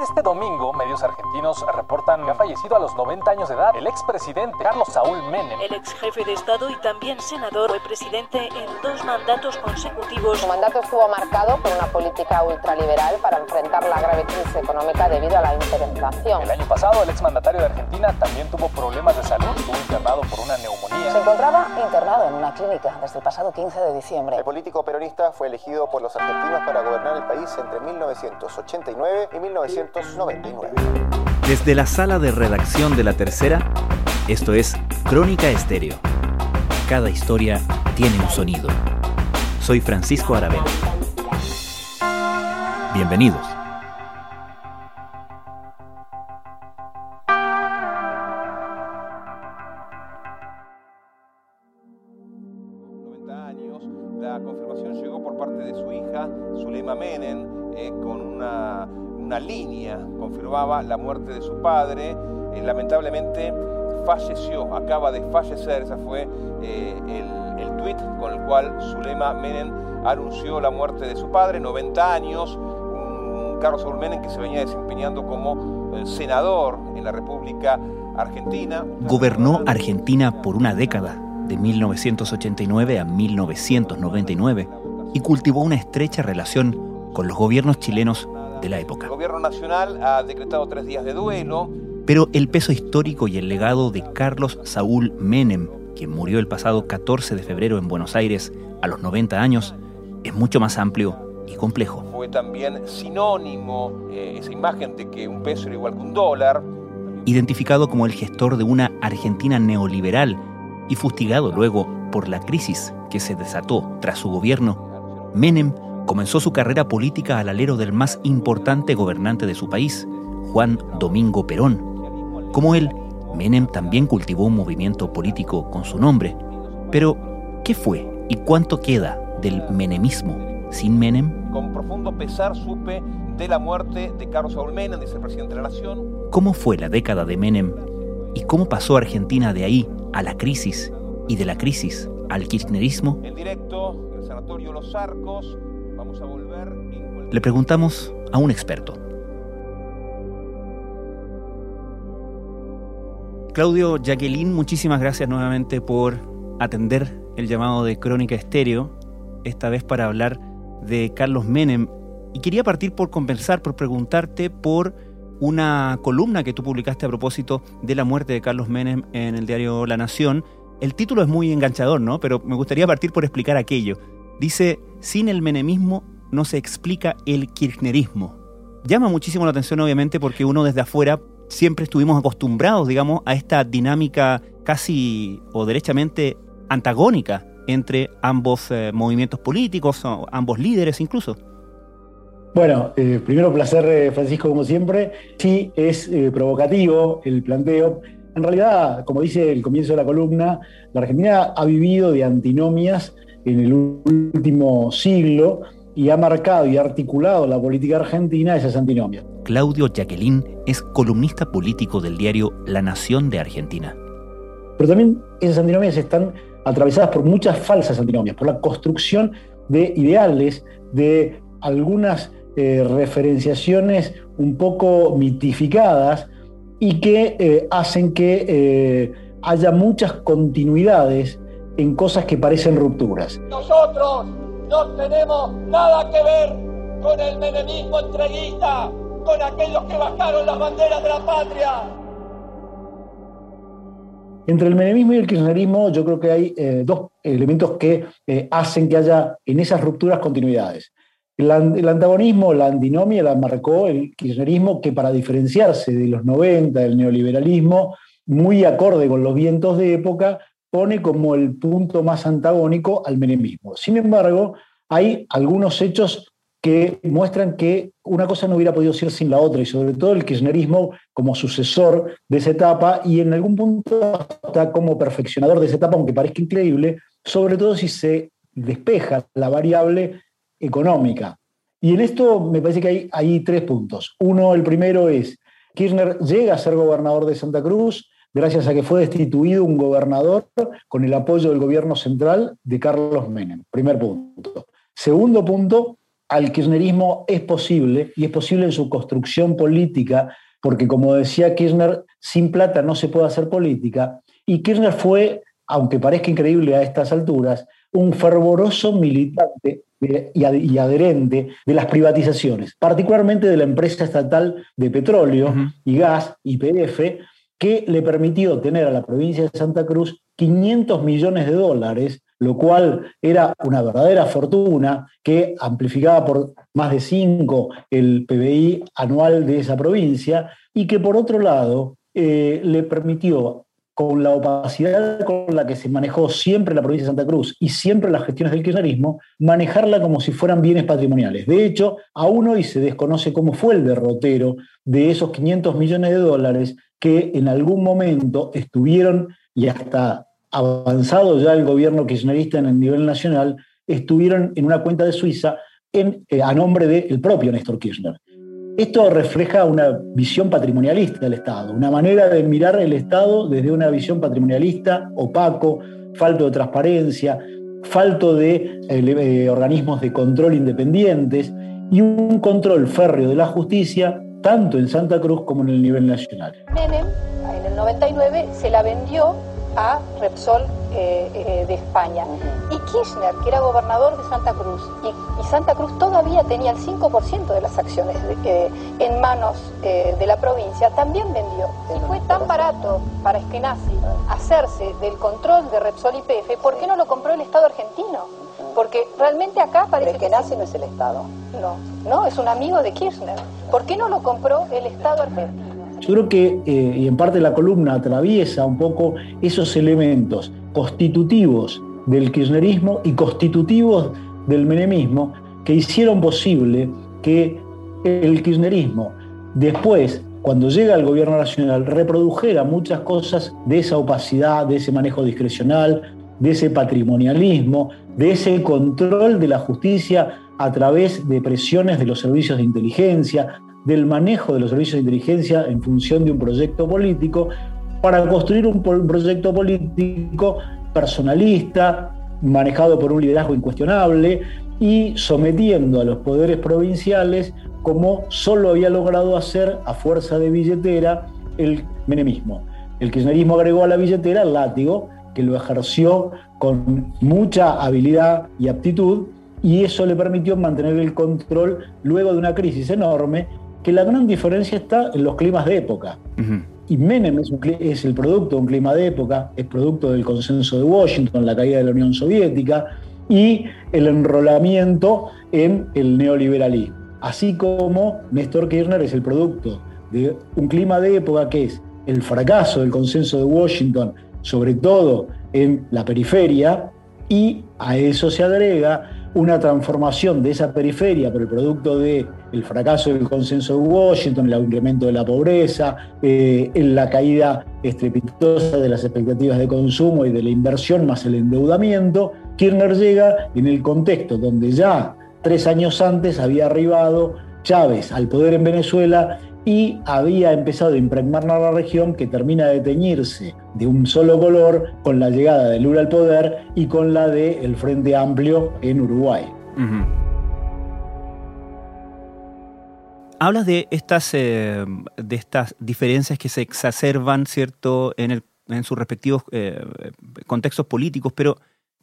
Este domingo, medios argentinos reportan que ha fallecido a los 90 años de edad el expresidente Carlos Saúl Menem. El ex jefe de Estado y también senador fue presidente en dos mandatos consecutivos. Su mandato estuvo marcado por una política ultraliberal para enfrentar la grave crisis económica debido a la hiperinflación. El año pasado, el exmandatario de Argentina también tuvo problemas de salud, estuvo internado por una neumonía. Se encontraba internado en una clínica desde el pasado 15 de diciembre. El político peronista fue elegido por los argentinos para gobernar el país entre 1989 y 1999. Desde la sala de redacción de La Tercera, esto es Crónica Estéreo. Cada historia tiene un sonido. Soy Francisco Aravena. Bienvenidos. años, la confirmación llegó por parte de su hija, Zulema Menem, eh, con una una línea confirmaba la muerte de su padre. Eh, lamentablemente falleció, acaba de fallecer. Ese fue eh, el, el tuit con el cual Zulema Menem anunció la muerte de su padre, 90 años. Carlos Saúl Menem que se venía desempeñando como eh, senador en la República Argentina. Gobernó Argentina por una década, de 1989 a 1999, y cultivó una estrecha relación con los gobiernos chilenos de la época. El gobierno nacional ha decretado tres días de duelo. Pero el peso histórico y el legado de Carlos Saúl Menem, quien murió el pasado 14 de febrero en Buenos Aires a los 90 años, es mucho más amplio y complejo. Fue también sinónimo eh, esa imagen de que un peso era igual que un dólar. Identificado como el gestor de una Argentina neoliberal y fustigado luego por la crisis que se desató tras su gobierno, Menem comenzó su carrera política al alero del más importante gobernante de su país, Juan Domingo Perón. Como él, Menem también cultivó un movimiento político con su nombre. Pero, ¿qué fue y cuánto queda del menemismo sin Menem? Con profundo pesar supe de la muerte de Carlos Saúl Menem, dice el presidente de la Nación. ¿Cómo fue la década de Menem y cómo pasó Argentina de ahí a la crisis y de la crisis al kirchnerismo? En directo, el Sanatorio Los Arcos, vamos a volver. Le preguntamos a un experto. Claudio Jacqueline, muchísimas gracias nuevamente por atender el llamado de Crónica Estéreo, esta vez para hablar de Carlos Menem. Y quería partir por compensar, por preguntarte por una columna que tú publicaste a propósito de la muerte de Carlos Menem en el diario La Nación. El título es muy enganchador, ¿no? Pero me gustaría partir por explicar aquello. Dice, sin el menemismo no se explica el kirchnerismo. Llama muchísimo la atención, obviamente, porque uno desde afuera siempre estuvimos acostumbrados, digamos, a esta dinámica casi o derechamente antagónica entre ambos eh, movimientos políticos, ambos líderes incluso. Bueno, eh, primero placer, eh, Francisco, como siempre. Sí, es eh, provocativo el planteo. En realidad, como dice el comienzo de la columna, la Argentina ha vivido de antinomias en el último siglo y ha marcado y articulado la política argentina esas antinomias. Claudio Jacqueline es columnista político del diario La Nación de Argentina. Pero también esas antinomias están atravesadas por muchas falsas antinomias, por la construcción de ideales, de algunas eh, referenciaciones un poco mitificadas y que eh, hacen que eh, haya muchas continuidades en cosas que parecen rupturas. Nosotros no tenemos nada que ver con el menemismo entreguista, con aquellos que bajaron las banderas de la patria. Entre el menemismo y el kirchnerismo yo creo que hay eh, dos elementos que eh, hacen que haya en esas rupturas continuidades. El, el, antagonismo, la antinomia la marcó el kirchnerismo que para diferenciarse de los 90, del neoliberalismo, muy acorde con los vientos de época, pone como el punto más antagónico al menemismo. Sin embargo, hay algunos hechos que muestran que una cosa no hubiera podido ser sin la otra, y sobre todo el kirchnerismo como sucesor de esa etapa y en algún punto hasta como perfeccionador de esa etapa, aunque parezca increíble, sobre todo si se despeja la variable económica. Y en esto me parece que hay, hay tres puntos. Uno, el primero es, Kirchner llega a ser gobernador de Santa Cruz gracias a que fue destituido un gobernador con el apoyo del gobierno central de Carlos Menem. Primer punto. Segundo punto, al kirchnerismo es posible, y es posible en su construcción política, porque como decía Kirchner, sin plata no se puede hacer política, y Kirchner fue, aunque parezca increíble a estas alturas, un fervoroso militante y adherente de las privatizaciones, particularmente de la empresa estatal de petróleo y gas, YPF, que le permitió tener a la provincia de Santa Cruz 500 millones de dólares, lo cual era una verdadera fortuna que amplificaba por más de 5 el PBI anual de esa provincia y que por otro lado eh, le permitió con la opacidad con la que se manejó siempre la provincia de Santa Cruz y siempre las gestiones del kirchnerismo, manejarla como si fueran bienes patrimoniales. De hecho, aún hoy se desconoce cómo fue el derrotero de esos 500 millones de dólares que en algún momento estuvieron, y hasta avanzado ya el gobierno kirchnerista en el nivel nacional, estuvieron en una cuenta de Suiza en, eh, a nombre del propio Néstor Kirchner. Esto refleja una visión patrimonialista del Estado, una manera de mirar el Estado desde una visión patrimonialista, opaco, falto de transparencia, falto de eh, eh, organismos de control independientes y un control férreo de la justicia tanto en Santa Cruz como en el nivel nacional. Menem en el 99 se la vendió a Repsol eh, eh, de España. Y Kirchner, que era gobernador de Santa Cruz, y, Santa Cruz todavía tenía el 5% de las acciones eh, en manos de la provincia, también vendió. Y fue tan barato para Eskenazi hacerse del control de Repsol y PF, ¿por qué no lo compró el Estado argentino? Porque realmente acá parece que nace no es el Estado. No, no, es un amigo de Kirchner. ¿Por qué no lo compró el Estado argentino? Yo creo que, eh, y en parte la columna atraviesa un poco esos elementos constitutivos del kirchnerismo y constitutivos del menemismo que hicieron posible que el kirchnerismo después, cuando llega al gobierno nacional, reprodujera muchas cosas de esa opacidad, de ese manejo discrecional, de ese patrimonialismo, de ese control de la justicia a través de presiones de los servicios de inteligencia, del manejo de los servicios de inteligencia en función de un proyecto político para construir un, proyecto político personalista, manejado por un liderazgo incuestionable y sometiendo a los poderes provinciales como solo había logrado hacer a fuerza de billetera el menemismo. El kirchnerismo agregó a la billetera el látigo, que lo ejerció con mucha habilidad y aptitud, y eso le permitió mantener el control luego de una crisis enorme que la gran diferencia está en los climas de época. Y Menem es, el producto de un clima de época, es producto del consenso de Washington, la caída de la Unión Soviética y el enrolamiento en el neoliberalismo. Así como Néstor Kirchner es el producto de un clima de época que es el fracaso del consenso de Washington, sobre todo en la periferia, y a eso se agrega una transformación de esa periferia por el producto del el fracaso del consenso de Washington, el incremento de la pobreza, eh, en la caída estrepitosa de las expectativas de consumo y de la inversión más el endeudamiento, Kirchner llega en el contexto donde ya tres años antes había arribado Chávez al poder en Venezuela y había empezado a impregnar la región que termina de teñirse de un solo color con la llegada de Lula al poder y con la del Frente Amplio en Uruguay. Hablas de estas, eh, de estas diferencias que se exacerban, ¿cierto?, en, el, en sus respectivos eh, contextos políticos, pero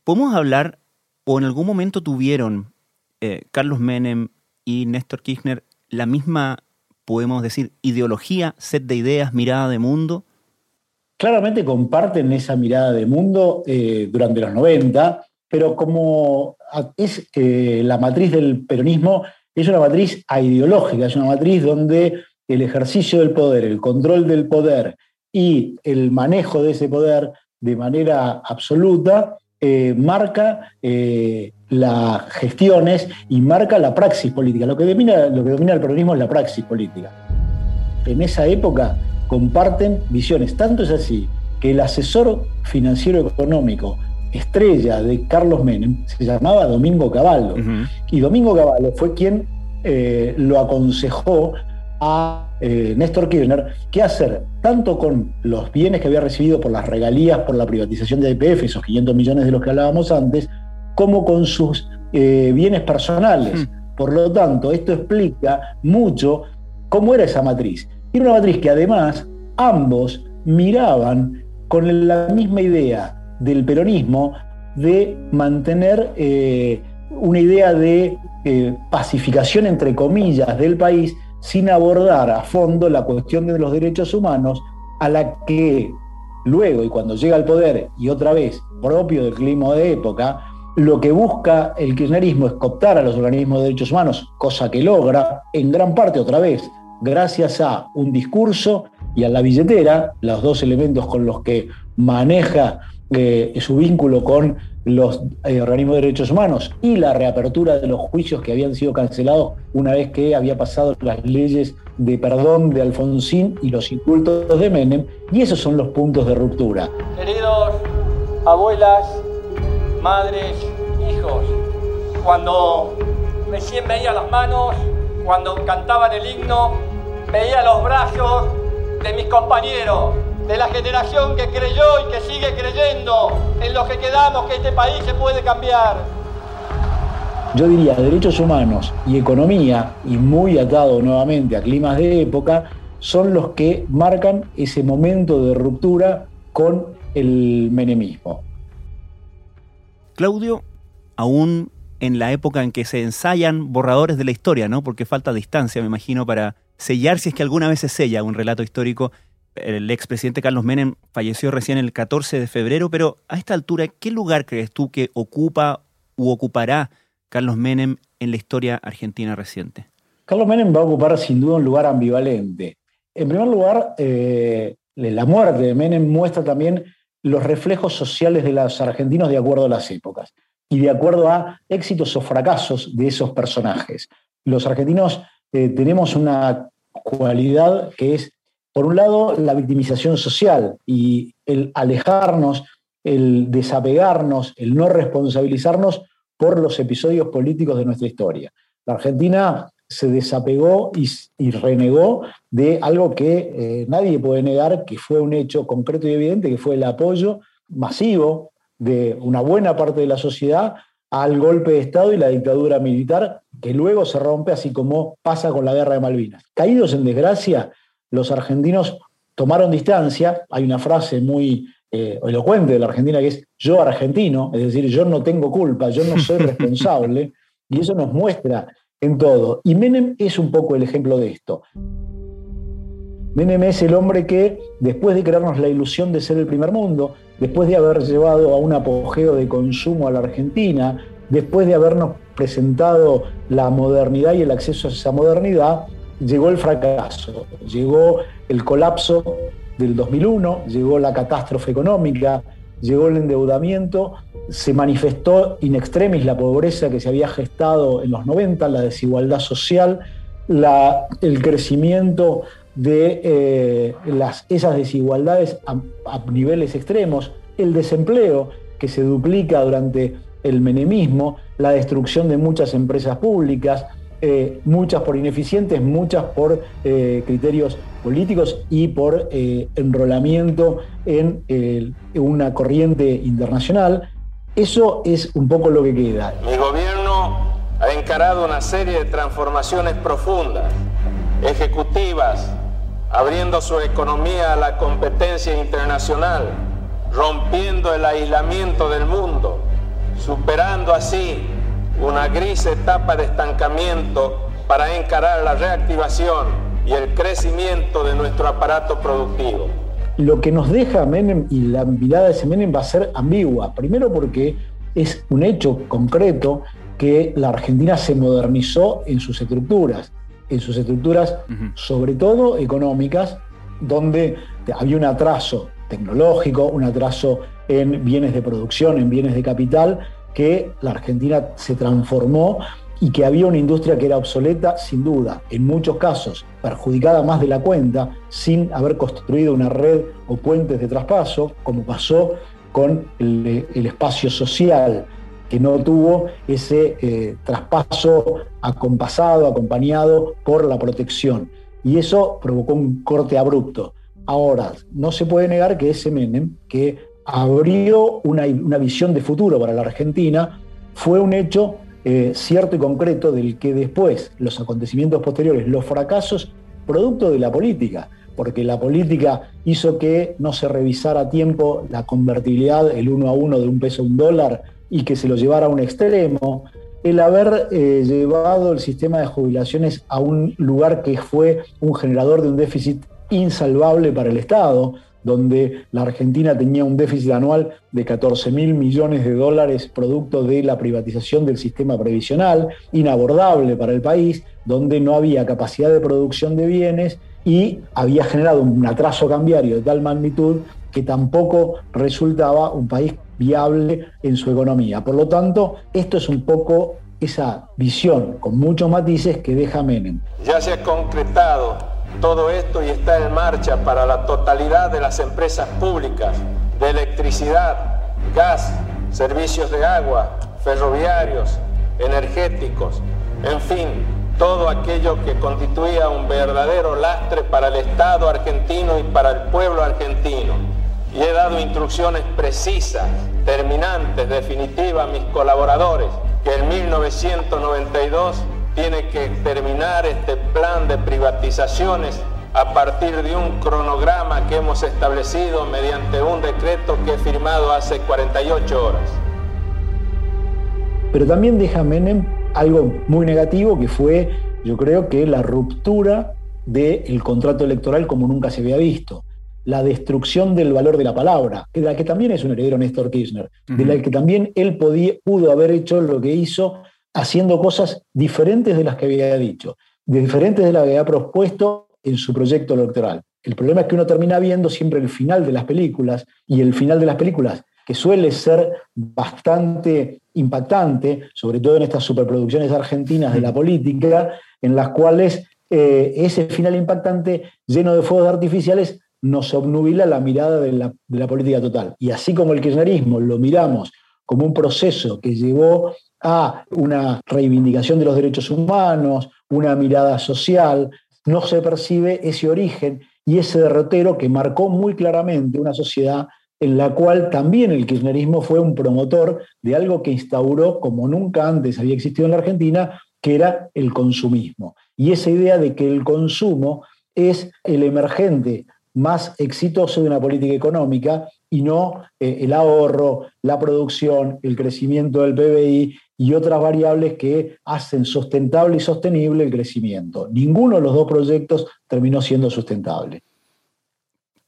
¿podemos hablar, o en algún momento tuvieron eh, Carlos Menem y Néstor Kirchner la misma podemos decir, ideología, set de ideas, mirada de mundo? Claramente comparten esa mirada de mundo eh, durante los 90, pero como es eh, la matriz del peronismo, es una matriz ideológica, es una matriz donde el ejercicio del poder, el control del poder y el manejo de ese poder de manera absoluta eh, marca las gestiones y marca la praxis política. Lo que, domina, lo que domina el peronismo es la praxis política. En esa época comparten visiones. Tanto es así que el asesor financiero económico estrella de Carlos Menem se llamaba Domingo Cavallo. Y Domingo Cavallo fue quien eh, lo aconsejó a eh, Néstor Kirchner qué hacer tanto con los bienes que había recibido por las regalías por la privatización de IPF, esos 500 millones de los que hablábamos antes, como con sus eh, bienes personales. Por lo tanto, esto explica mucho cómo era esa matriz. Era una matriz que además ambos miraban con la misma idea del peronismo de mantener eh, una idea de eh, pacificación, entre comillas, del país sin abordar a fondo la cuestión de los derechos humanos a la que luego y cuando llega al poder y otra vez propio del clima de época, lo que busca el kirchnerismo es cooptar a los organismos de derechos humanos, cosa que logra en gran parte otra vez gracias a un discurso y a la billetera, los dos elementos con los que maneja eh, su vínculo con los eh, organismos de derechos humanos y la reapertura de los juicios que habían sido cancelados una vez que había pasado las leyes de perdón de Alfonsín y los indultos de Menem, y esos son los puntos de ruptura. Queridos abuelas, madres, hijos, cuando recién veía las manos, cuando cantaban el himno, veía los brazos de mis compañeros, de la generación que creyó y que sigue creyendo en lo que quedamos, que este país se puede cambiar. Yo diría derechos humanos y economía, y muy atado nuevamente a climas de época, son los que marcan ese momento de ruptura con el menemismo. Claudio, aún en la época en que se ensayan borradores de la historia, ¿no? Porque falta distancia, me imagino, para sellar si es que alguna vez se sella un relato histórico. El expresidente Carlos Menem falleció recién el 14 de febrero, pero a esta altura, ¿qué lugar crees tú que ocupa u ocupará Carlos Menem en la historia argentina reciente? Carlos Menem va a ocupar sin duda un lugar ambivalente. En primer lugar, eh, la muerte de Menem muestra también los reflejos sociales de los argentinos de acuerdo a las épocas y de acuerdo a éxitos o fracasos de esos personajes. Los argentinos eh, tenemos una cualidad que es, por un lado, la victimización social y el alejarnos, el desapegarnos, el no responsabilizarnos por los episodios políticos de nuestra historia. La Argentina se desapegó y, renegó de algo que eh, nadie puede negar, que fue un hecho concreto y evidente, que fue el apoyo masivo de una buena parte de la sociedad al golpe de Estado y la dictadura militar, que luego se rompe, así como pasa con la guerra de Malvinas. Caídos en desgracia, los argentinos tomaron distancia. Hay una frase muy eh, elocuente de la Argentina que es yo argentino, es decir, yo no tengo culpa, yo no soy responsable, y eso nos muestra en todo. Y Menem es un poco el ejemplo de esto. Menem es el hombre que, después de crearnos la ilusión de ser el primer mundo, después de haber llevado a un apogeo de consumo a la Argentina, después de habernos presentado la modernidad y el acceso a esa modernidad, llegó el fracaso, llegó el colapso del 2001, llegó la catástrofe económica, llegó el endeudamiento, se manifestó in extremis la pobreza que se había gestado en los 90, la desigualdad social, el crecimiento de eh, las, esas desigualdades a, niveles extremos, el desempleo que se duplica durante el menemismo, la destrucción de muchas empresas públicas, eh, muchas por ineficientes, muchas por eh, criterios políticos y por enrolamiento en una corriente internacional. Eso es un poco lo que queda. Mi gobierno ha encarado una serie de transformaciones profundas, ejecutivas, abriendo su economía a la competencia internacional, rompiendo el aislamiento del mundo, superando así una gris etapa de estancamiento para encarar la reactivación y el crecimiento de nuestro aparato productivo. Lo que nos deja Menem y la mirada de ese Menem va a ser ambigua. Primero porque es un hecho concreto que la Argentina se modernizó en sus estructuras en sus estructuras, sobre todo económicas, donde había un atraso tecnológico, un atraso en bienes de producción, en bienes de capital, que la Argentina se transformó y que había una industria que era obsoleta, sin duda, en muchos casos perjudicada más de la cuenta, sin haber construido una red o puentes de traspaso, como pasó con el, espacio social que no tuvo ese eh, traspaso acompasado, acompañado por la protección. Y eso provocó un corte abrupto. Ahora, no se puede negar que ese Menem, que abrió una, una visión de futuro para la Argentina, fue un hecho eh, cierto y concreto del que después los acontecimientos posteriores, los fracasos, producto de la política, porque la política hizo que no se revisara a tiempo la convertibilidad, el uno a uno de un peso a un dólar, y que se lo llevara a un extremo, el haber eh, llevado el sistema de jubilaciones a un lugar que fue un generador de un déficit insalvable para el Estado, donde la Argentina tenía un déficit anual de 14 mil millones de dólares producto de la privatización del sistema previsional, inabordable para el país, donde no había capacidad de producción de bienes y había generado un atraso cambiario de tal magnitud que tampoco resultaba un país viable en su economía. Por lo tanto, esto es un poco esa visión con muchos matices que deja Menem. Ya se ha concretado todo esto y está en marcha para la totalidad de las empresas públicas de electricidad, gas, servicios de agua, ferroviarios, energéticos, en fin, todo aquello que constituía un verdadero lastre para el Estado argentino y para el pueblo argentino. Y he dado instrucciones precisas, terminantes, definitivas a mis colaboradores, que en 1992 tiene que terminar este plan de privatizaciones a partir de un cronograma que hemos establecido mediante un decreto que he firmado hace 48 horas. Pero también deja Menem algo muy negativo que fue, yo creo que la ruptura del contrato electoral como nunca se había visto. La destrucción del valor de la palabra, de la que también es un heredero Néstor Kirchner, de la que también él podía, pudo haber hecho lo que hizo haciendo cosas diferentes de las que había dicho, diferentes de las que había propuesto en su proyecto electoral. El problema es que uno termina viendo siempre el final de las películas y el final de las películas, que suele ser bastante impactante, sobre todo en estas superproducciones argentinas de la política, en las cuales eh, ese final impactante, lleno de fuegos artificiales, nos obnubila la mirada de la, de la política total. Y así como el kirchnerismo lo miramos como un proceso que llevó a una reivindicación de los derechos humanos, una mirada social, no se percibe ese origen y ese derrotero que marcó muy claramente una sociedad en la cual también el kirchnerismo fue un promotor de algo que instauró como nunca antes había existido en la Argentina, que era el consumismo. Y esa idea de que el consumo es el emergente más exitoso de una política económica y no eh, el ahorro, la producción, el crecimiento del PBI y otras variables que hacen sustentable y sostenible el crecimiento. Ninguno de los dos proyectos terminó siendo sustentable.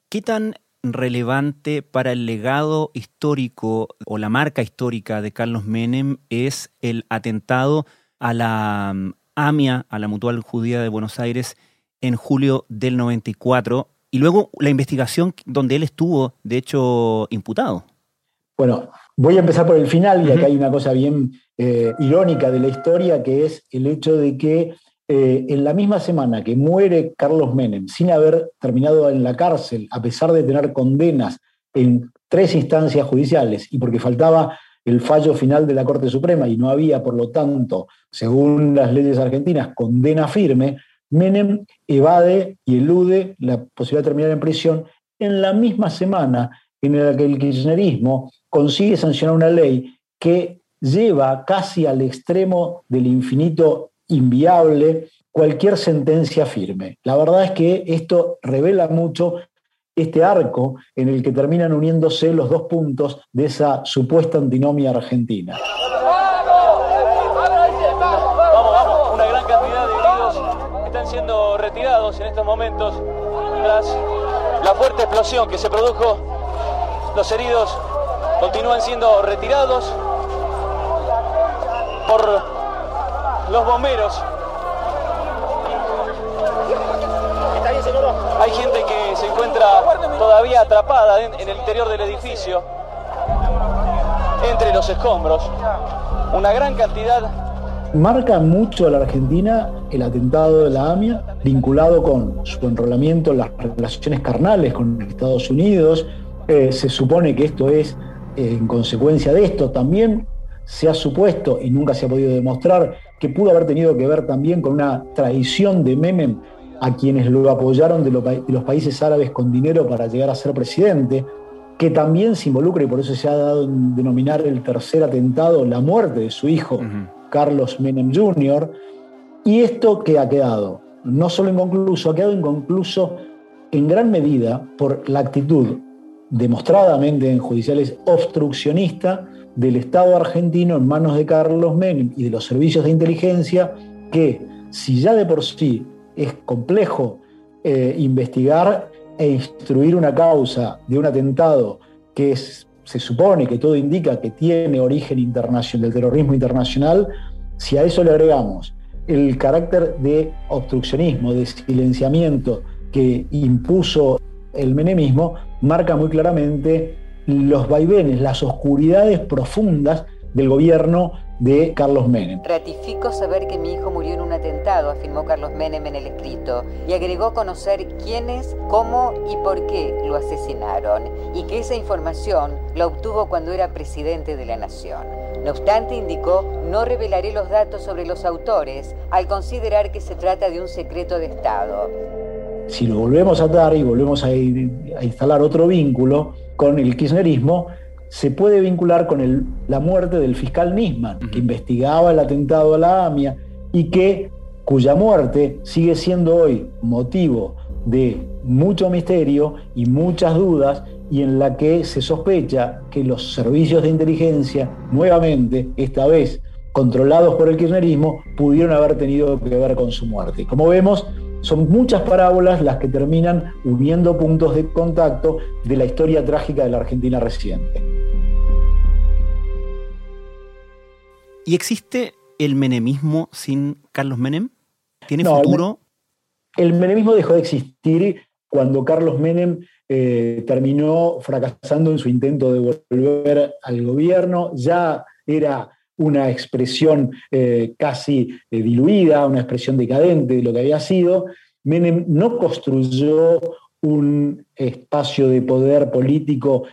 ¿Qué tan relevante para el legado histórico o la marca histórica de Carlos Menem es el atentado a la mm, AMIA, a la Mutual Judía de Buenos Aires, en julio del 94, y luego la investigación donde él estuvo, de hecho, imputado. Bueno, voy a empezar por el final, y acá hay una cosa bien eh, irónica de la historia, que es el hecho de que eh, en la misma semana que muere Carlos Menem, sin haber terminado en la cárcel, a pesar de tener condenas en tres instancias judiciales, y porque faltaba el fallo final de la Corte Suprema y no había, por lo tanto, según las leyes argentinas, condena firme, Menem evade y elude la posibilidad de terminar en prisión en la misma semana en la que el kirchnerismo consigue sancionar una ley que lleva casi al extremo del infinito inviable cualquier sentencia firme. La verdad es que esto revela mucho este arco en el que terminan uniéndose los dos puntos de esa supuesta antinomia argentina. En estos momentos tras la fuerte explosión que se produjo. Los heridos continúan siendo retirados por los bomberos. Hay gente que se encuentra todavía atrapada en, el interior del edificio, entre los escombros. Una gran cantidad Marca mucho a la Argentina el atentado de la AMIA, vinculado con su enrolamiento en las relaciones carnales con Estados Unidos. Eh, se supone que esto es eh, en consecuencia de esto. También se ha supuesto, y nunca se ha podido demostrar, que pudo haber tenido que ver también con una traición de Menem a quienes lo apoyaron de, los países árabes con dinero para llegar a ser presidente, que también se involucra, y por eso se ha dado en denominar el tercer atentado, la muerte de su hijo. Carlos Menem Jr. Y esto que ha quedado, no solo inconcluso, ha quedado inconcluso en gran medida por la actitud demostradamente en judiciales obstruccionista del Estado argentino en manos de Carlos Menem y de los servicios de inteligencia, que si ya de por sí es complejo eh, investigar e instruir una causa de un atentado que se supone que todo indica que tiene origen internacional, del terrorismo internacional, si a eso le agregamos el carácter de obstruccionismo, de silenciamiento que impuso el menemismo, marca muy claramente los vaivenes, las oscuridades profundas del gobierno de Carlos Menem. Ratifico saber que mi hijo murió en un atentado, afirmó Carlos Menem en el escrito, y agregó conocer quiénes, cómo y por qué lo asesinaron, y que esa información la obtuvo cuando era presidente de la Nación. No obstante, indicó, no revelaré los datos sobre los autores, al considerar que se trata de un secreto de Estado. Si lo volvemos a dar y volvemos a, a instalar otro vínculo con el kirchnerismo, se puede vincular con la muerte del fiscal Nisman, que investigaba el atentado a la AMIA y que, cuya muerte sigue siendo hoy motivo de mucho misterio y muchas dudas y en la que se sospecha que los servicios de inteligencia, nuevamente, esta vez controlados por el kirchnerismo, pudieron haber tenido que ver con su muerte. Como vemos, son muchas parábolas las que terminan uniendo puntos de contacto de la historia trágica de la Argentina reciente. ¿Y existe el menemismo sin Carlos Menem? ¿Tiene futuro? El, menemismo dejó de existir cuando Carlos Menem eh, terminó fracasando en su intento de volver al gobierno. Ya era una expresión eh, casi eh, diluida, una expresión decadente de lo que había sido. Menem no construyó un espacio de poder político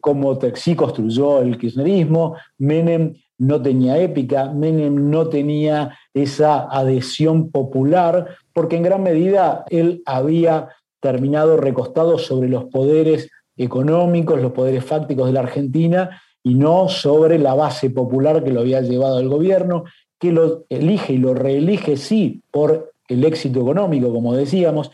como sí construyó el kirchnerismo. Menem no tenía épica, Menem no tenía esa adhesión popular, porque en gran medida él había terminado recostado sobre los poderes económicos, los poderes fácticos de la Argentina, y no sobre la base popular que lo había llevado al gobierno, que lo elige y lo reelige, sí, por el éxito económico, como decíamos,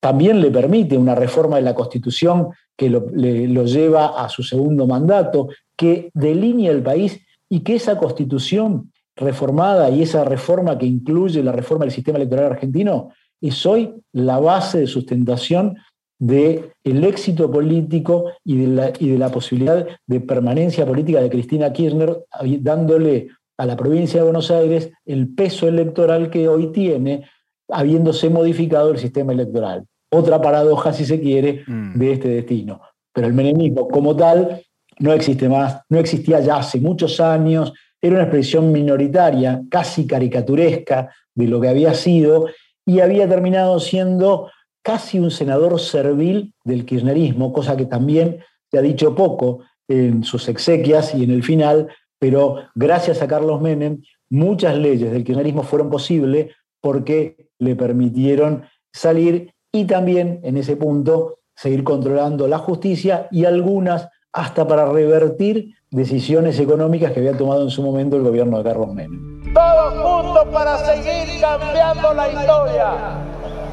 también le permite una reforma de la Constitución que lo, lo lleva a su segundo mandato, que delinea el país y que esa constitución reformada y esa reforma que incluye la reforma del sistema electoral argentino es hoy la base de sustentación del el éxito político y de, la, y de la posibilidad de permanencia política de Cristina Kirchner, dándole a la provincia de Buenos Aires el peso electoral que hoy tiene, habiéndose modificado el sistema electoral. Otra paradoja, si se quiere, mm. de este destino. Pero el menemismo como tal no existe más, no existía ya hace muchos años, era una expresión minoritaria, casi caricaturesca de lo que había sido, y había terminado siendo casi un senador servil del kirchnerismo, cosa que también se ha dicho poco en sus exequias y en el final, pero gracias a Carlos Menem, muchas leyes del kirchnerismo fueron posibles porque le permitieron salir y también en ese punto seguir controlando la justicia y algunas hasta para revertir decisiones económicas que había tomado en su momento el gobierno de Carlos Menem. Todos juntos para seguir cambiando la historia,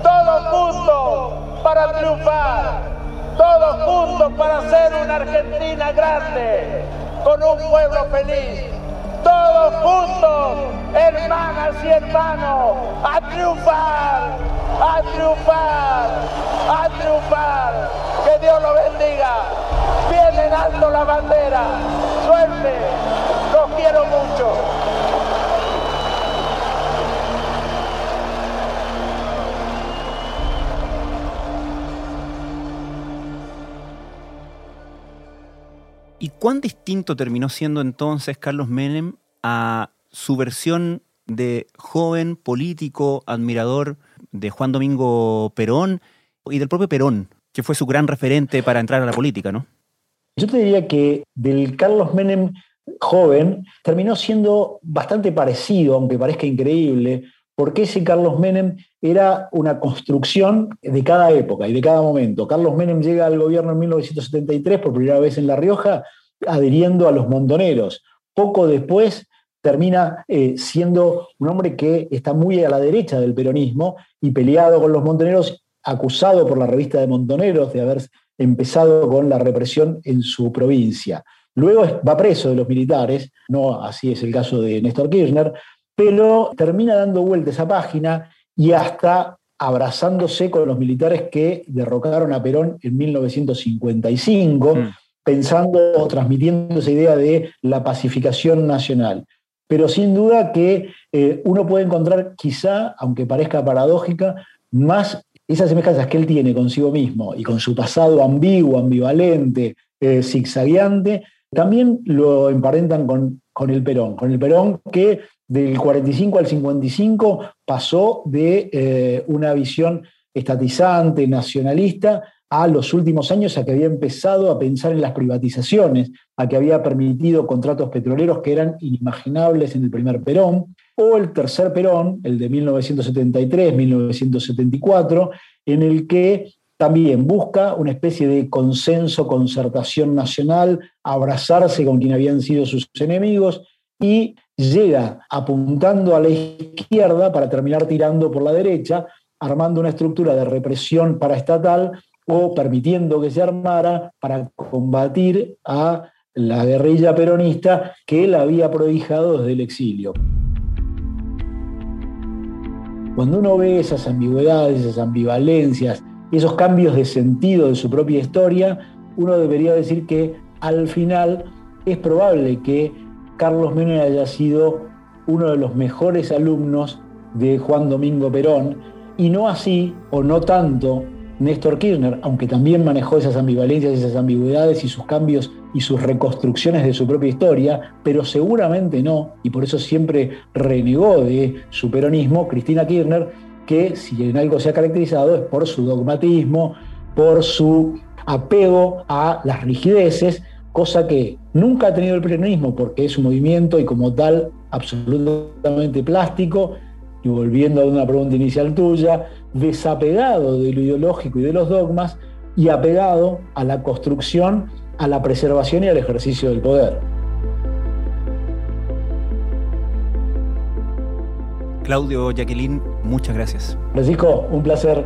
todos juntos para triunfar, todos juntos para hacer una Argentina grande, con un pueblo feliz, todos juntos, hermanas y hermanos, a triunfar, a triunfar, a triunfar. Que Dios lo bendiga. Viene alto la bandera. Suerte. Los quiero mucho. ¿Y cuán distinto terminó siendo entonces Carlos Menem a su versión de joven político, admirador de Juan Domingo Perón y del propio Perón, que fue su gran referente para entrar a la política, ¿no? Yo te diría que del Carlos Menem joven terminó siendo bastante parecido, aunque parezca increíble, porque ese Carlos Menem era una construcción de cada época y de cada momento. Carlos Menem llega al gobierno en 1973 por primera vez en La Rioja, adhiriendo a los montoneros. Poco después termina eh, siendo un hombre que está muy a la derecha del peronismo y peleado con los montoneros, acusado por la revista de Montoneros de haber empezado con la represión en su provincia. Luego va preso de los militares, no así es el caso de Néstor Kirchner, pero termina dando vuelta esa página y hasta abrazándose con los militares que derrocaron a Perón en 1955, mm. pensando o transmitiendo esa idea de la pacificación nacional. Pero sin duda que eh, uno puede encontrar quizá, aunque parezca paradójica, más esas semejanzas que él tiene consigo mismo y con su pasado ambiguo, ambivalente, eh, zigzagueante, también lo emparentan con, con el Perón, con el Perón que del 45 al 55 pasó de eh, una visión estatizante, nacionalista, a los últimos años a que había empezado a pensar en las privatizaciones, a que había permitido contratos petroleros que eran inimaginables en el primer Perón, o el tercer Perón, el de 1973-1974, en el que también busca una especie de consenso, concertación nacional, abrazarse con quien habían sido sus enemigos y llega apuntando a la izquierda para terminar tirando por la derecha, armando una estructura de represión paraestatal o permitiendo que se armara para combatir a la guerrilla peronista que él había prodigado desde el exilio. Cuando uno ve esas ambigüedades, esas ambivalencias, esos cambios de sentido de su propia historia, uno debería decir que al final es probable que Carlos Menem haya sido uno de los mejores alumnos de Juan Domingo Perón, y no así, o no tanto, Néstor Kirchner, aunque también manejó esas ambivalencias, esas ambigüedades y sus cambios y sus reconstrucciones de su propia historia, pero seguramente no, y por eso siempre renegó de su peronismo, Cristina Kirchner, que si en algo se ha caracterizado es por su dogmatismo, por su apego a las rigideces, cosa que nunca ha tenido el peronismo porque es un movimiento y como tal absolutamente plástico, y volviendo a una pregunta inicial tuya, desapegado de lo ideológico y de los dogmas y apegado a la construcción, a la preservación y al ejercicio del poder. Claudio, Jacqueline, muchas gracias. Francisco, un placer.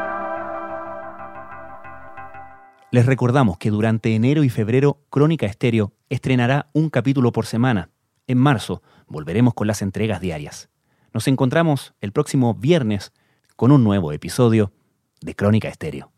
Les recordamos que durante enero y febrero Crónica Estéreo estrenará un capítulo por semana. En marzo volveremos con las entregas diarias. Nos encontramos el próximo viernes con un nuevo episodio de Crónica Estéreo.